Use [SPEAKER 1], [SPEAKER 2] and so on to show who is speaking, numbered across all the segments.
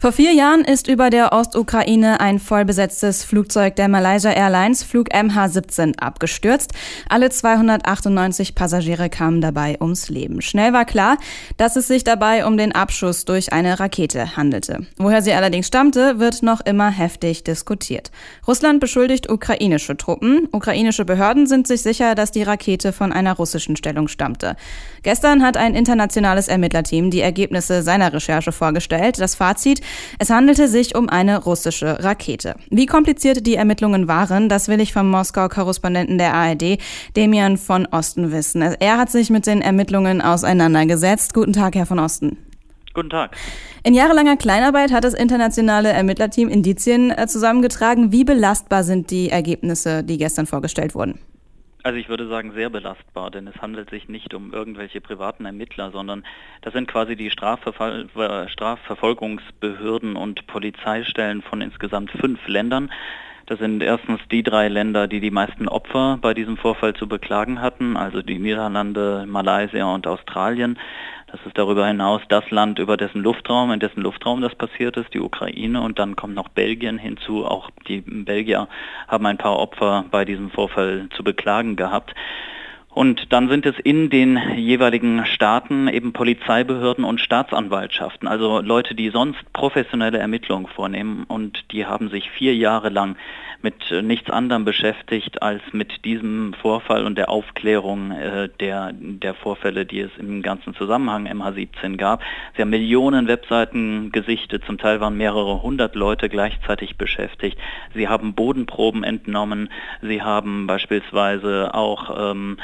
[SPEAKER 1] Vor vier Jahren ist über der Ostukraine ein vollbesetztes Flugzeug der Malaysia Airlines Flug MH17 abgestürzt. Alle 298 Passagiere kamen dabei ums Leben. Schnell war klar, dass es sich dabei um den Abschuss durch eine Rakete handelte. Woher sie allerdings stammte, wird noch immer heftig diskutiert. Russland beschuldigt ukrainische Truppen. Ukrainische Behörden sind sich sicher, dass die Rakete von einer russischen Stellung stammte. Gestern hat ein internationales Ermittlerteam die Ergebnisse seiner Recherche vorgestellt. Das Fazit, es handelte sich um eine russische Rakete. Wie kompliziert die Ermittlungen waren, das will ich vom Moskau-Korrespondenten der ARD, Demian von Osten, wissen. Er hat sich mit den Ermittlungen auseinandergesetzt. Guten Tag, Herr von Osten.
[SPEAKER 2] Guten Tag.
[SPEAKER 1] In jahrelanger Kleinarbeit hat das internationale Ermittlerteam Indizien äh, zusammengetragen. Wie belastbar sind die Ergebnisse, die gestern vorgestellt wurden?
[SPEAKER 2] Also ich würde sagen sehr belastbar, denn es handelt sich nicht um irgendwelche privaten Ermittler, sondern das sind quasi die Strafverfall Strafverfolgungsbehörden und Polizeistellen von insgesamt fünf Ländern. Das sind erstens die drei Länder, die die meisten Opfer bei diesem Vorfall zu beklagen hatten, also die Niederlande, Malaysia und Australien. Das ist darüber hinaus das Land, über dessen Luftraum, in dessen Luftraum das passiert ist, die Ukraine. Und dann kommt noch Belgien hinzu. Auch die Belgier haben ein paar Opfer bei diesem Vorfall zu beklagen gehabt. Und dann sind es in den jeweiligen Staaten eben Polizeibehörden und Staatsanwaltschaften, also Leute, die sonst professionelle Ermittlungen vornehmen. Und die haben sich vier Jahre lang mit nichts anderem beschäftigt als mit diesem Vorfall und der Aufklärung äh, der, der Vorfälle, die es im ganzen Zusammenhang MH17 gab. Sie haben Millionen Webseiten gesichtet, zum Teil waren mehrere hundert Leute gleichzeitig beschäftigt. Sie haben Bodenproben entnommen, sie haben beispielsweise auch ähm,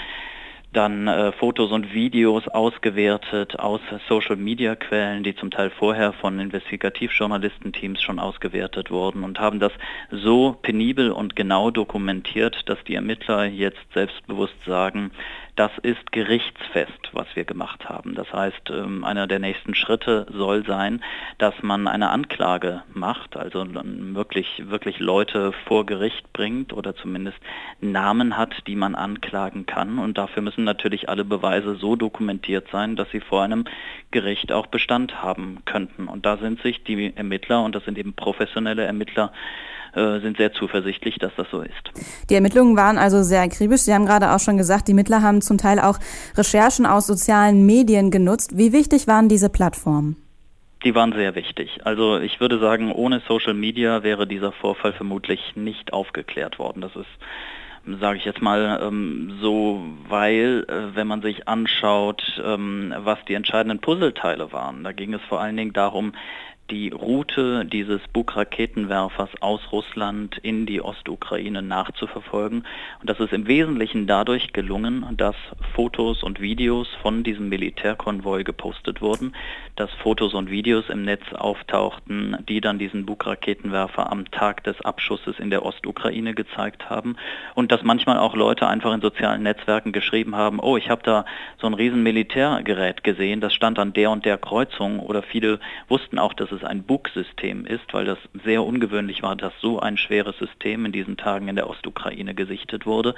[SPEAKER 2] dann äh, Fotos und Videos ausgewertet aus Social-Media-Quellen, die zum Teil vorher von Investigativjournalistenteams schon ausgewertet wurden und haben das so penibel und genau dokumentiert, dass die Ermittler jetzt selbstbewusst sagen, das ist gerichtsfest, was wir gemacht haben. Das heißt, ähm, einer der nächsten Schritte soll sein, dass man eine Anklage macht, also wirklich, wirklich Leute vor Gericht bringt oder zumindest Namen hat, die man anklagen kann. Und dafür müssen natürlich alle Beweise so dokumentiert sein, dass sie vor einem Gericht auch Bestand haben könnten. Und da sind sich die Ermittler, und das sind eben professionelle Ermittler, äh, sind sehr zuversichtlich, dass das so ist.
[SPEAKER 1] Die Ermittlungen waren also sehr akribisch. Sie haben gerade auch schon gesagt, die Mittler haben zum Teil auch Recherchen aus sozialen Medien genutzt. Wie wichtig waren diese Plattformen?
[SPEAKER 2] Die waren sehr wichtig. Also ich würde sagen, ohne Social Media wäre dieser Vorfall vermutlich nicht aufgeklärt worden. Das ist sage ich jetzt mal ähm, so, weil äh, wenn man sich anschaut, ähm, was die entscheidenden Puzzleteile waren, da ging es vor allen Dingen darum, die Route dieses Buk-Raketenwerfers aus Russland in die Ostukraine nachzuverfolgen. Und das ist im Wesentlichen dadurch gelungen, dass Fotos und Videos von diesem Militärkonvoi gepostet wurden, dass Fotos und Videos im Netz auftauchten, die dann diesen Buk-Raketenwerfer am Tag des Abschusses in der Ostukraine gezeigt haben und dass manchmal auch Leute einfach in sozialen Netzwerken geschrieben haben, oh, ich habe da so ein riesen Militärgerät gesehen, das stand an der und der Kreuzung oder viele wussten auch, dass es ein Bug-System ist, weil das sehr ungewöhnlich war, dass so ein schweres System in diesen Tagen in der Ostukraine gesichtet wurde.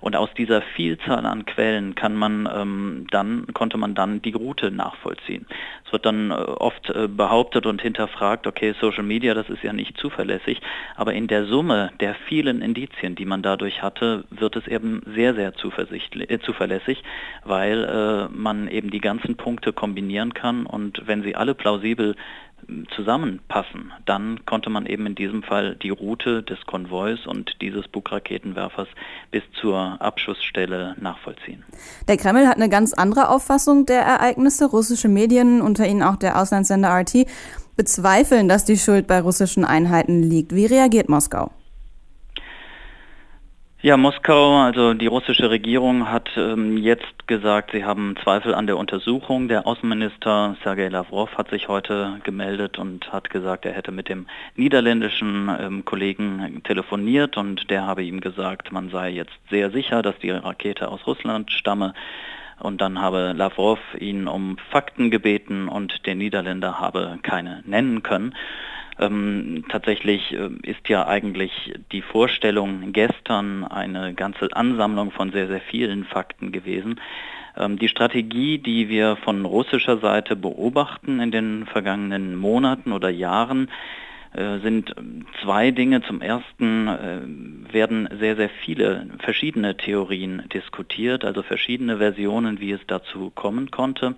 [SPEAKER 2] Und aus dieser Vielzahl an Quellen kann man ähm, dann, konnte man dann die Route nachvollziehen. Es wird dann äh, oft äh, behauptet und hinterfragt, okay, Social Media, das ist ja nicht zuverlässig, aber in der Summe der vielen Indizien, die man dadurch hatte, wird es eben sehr, sehr äh, zuverlässig, weil äh, man eben die ganzen Punkte kombinieren kann und wenn sie alle plausibel zusammenpassen, dann konnte man eben in diesem Fall die Route des Konvois und dieses Bug-Raketenwerfers bis zur Abschussstelle nachvollziehen.
[SPEAKER 1] Der Kreml hat eine ganz andere Auffassung der Ereignisse. Russische Medien, unter ihnen auch der Auslandssender RT, bezweifeln, dass die Schuld bei russischen Einheiten liegt. Wie reagiert Moskau?
[SPEAKER 2] Ja, Moskau, also die russische Regierung hat ähm, jetzt gesagt, sie haben Zweifel an der Untersuchung. Der Außenminister Sergei Lavrov hat sich heute gemeldet und hat gesagt, er hätte mit dem niederländischen ähm, Kollegen telefoniert und der habe ihm gesagt, man sei jetzt sehr sicher, dass die Rakete aus Russland stamme. Und dann habe Lavrov ihn um Fakten gebeten und der Niederländer habe keine nennen können. Ähm, tatsächlich äh, ist ja eigentlich die Vorstellung gestern eine ganze Ansammlung von sehr, sehr vielen Fakten gewesen. Ähm, die Strategie, die wir von russischer Seite beobachten in den vergangenen Monaten oder Jahren, äh, sind zwei Dinge. Zum ersten äh, werden sehr, sehr viele verschiedene Theorien diskutiert, also verschiedene Versionen, wie es dazu kommen konnte.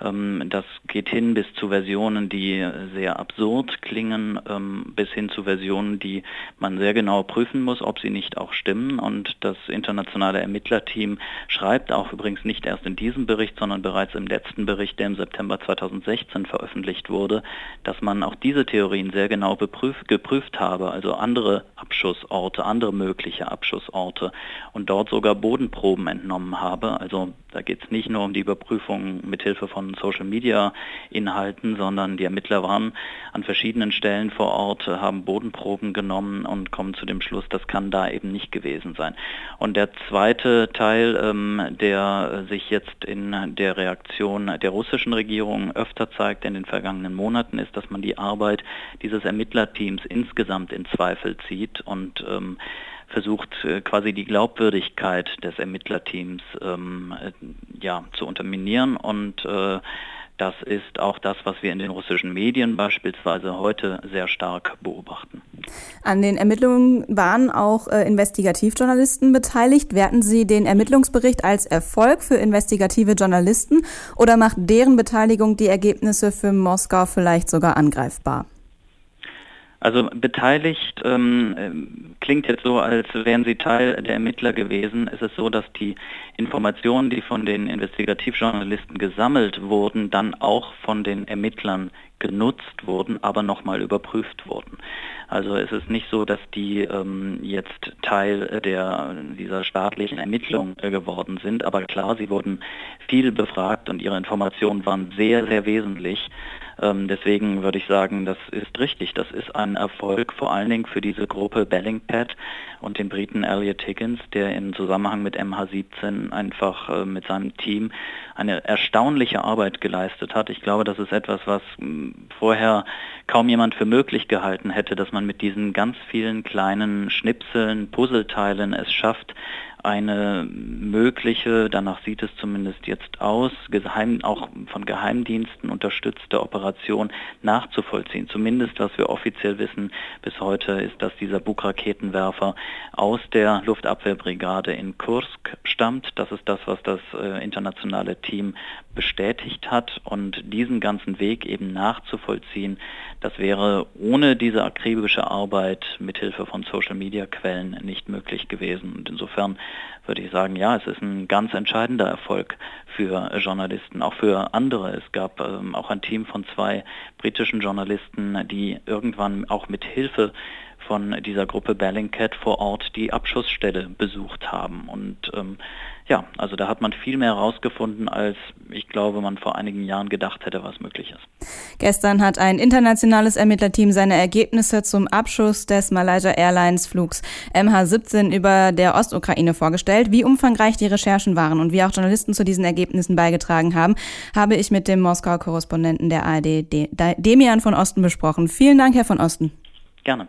[SPEAKER 2] Ähm, das geht hin bis zu Versionen, die sehr absurd klingen, ähm, bis hin zu Versionen, die man sehr genau prüfen muss, ob sie nicht auch stimmen. Und das internationale Ermittlerteam schreibt auch übrigens nicht erst in diesem Bericht, sondern bereits im letzten Bericht, der im September 2016 veröffentlicht wurde, dass man auch diese Theorien sehr genau beprüft, geprüft habe, also andere Abschussorte, andere mögliche Abschussorte und dort sogar Bodenproben entnommen habe. Also da geht es nicht nur um die Überprüfung mithilfe von Social-Media-Inhalten, sondern die Ermittler waren an verschiedenen Stellen vor Ort, haben Bodenproben genommen und kommen zu dem Schluss, das kann da eben nicht gewesen sein. Und der zweite Teil, ähm, der sich jetzt in der Reaktion der russischen Regierung öfter zeigt in den vergangenen Monaten, ist, dass man die Arbeit dieses Ermittlerteams insgesamt in Zweifel zieht und ähm, versucht äh, quasi die Glaubwürdigkeit des Ermittlerteams ähm, äh, ja, zu unterminieren und äh, das ist auch das, was wir in den russischen Medien beispielsweise heute sehr stark beobachten.
[SPEAKER 1] An den Ermittlungen waren auch äh, Investigativjournalisten beteiligt. Werten Sie den Ermittlungsbericht als Erfolg für investigative Journalisten oder macht deren Beteiligung die Ergebnisse für Moskau vielleicht sogar angreifbar?
[SPEAKER 2] Also beteiligt ähm, klingt jetzt so, als wären sie Teil der Ermittler gewesen. Es ist so, dass die Informationen, die von den Investigativjournalisten gesammelt wurden, dann auch von den Ermittlern genutzt wurden, aber nochmal überprüft wurden. Also es ist nicht so, dass die ähm, jetzt Teil der, dieser staatlichen Ermittlung äh, geworden sind, aber klar, sie wurden viel befragt und ihre Informationen waren sehr, sehr wesentlich. Ähm, deswegen würde ich sagen, das ist richtig. Das ist ein Erfolg vor allen Dingen für diese Gruppe Bellingpad und den Briten Elliot Higgins, der in Zusammenhang mit MH17 einfach äh, mit seinem Team eine erstaunliche Arbeit geleistet hat. Ich glaube, das ist etwas, was vorher kaum jemand für möglich gehalten hätte, dass man mit diesen ganz vielen kleinen Schnipseln, Puzzleteilen es schafft, eine mögliche, danach sieht es zumindest jetzt aus, geheim, auch von Geheimdiensten unterstützte Operation nachzuvollziehen. Zumindest was wir offiziell wissen bis heute ist, dass dieser Buk-Raketenwerfer aus der Luftabwehrbrigade in Kursk stammt. Das ist das, was das äh, internationale Team bestätigt hat und diesen ganzen Weg eben nachzuvollziehen, das wäre ohne diese akribische Arbeit mithilfe von Social-Media-Quellen nicht möglich gewesen. Und insofern würde ich sagen, ja, es ist ein ganz entscheidender Erfolg für Journalisten, auch für andere. Es gab ähm, auch ein Team von zwei britischen Journalisten, die irgendwann auch mit Hilfe von dieser Gruppe Bellingcat vor Ort die Abschussstelle besucht haben. Und ähm, ja, also da hat man viel mehr herausgefunden, als ich glaube, man vor einigen Jahren gedacht hätte, was möglich ist.
[SPEAKER 1] Gestern hat ein internationales Ermittlerteam seine Ergebnisse zum Abschuss des Malaysia Airlines Flugs MH17 über der Ostukraine vorgestellt. Wie umfangreich die Recherchen waren und wie auch Journalisten zu diesen Ergebnissen beigetragen haben, habe ich mit dem Moskauer Korrespondenten der ARD, Demian von Osten, besprochen. Vielen Dank, Herr von Osten.
[SPEAKER 2] Gerne.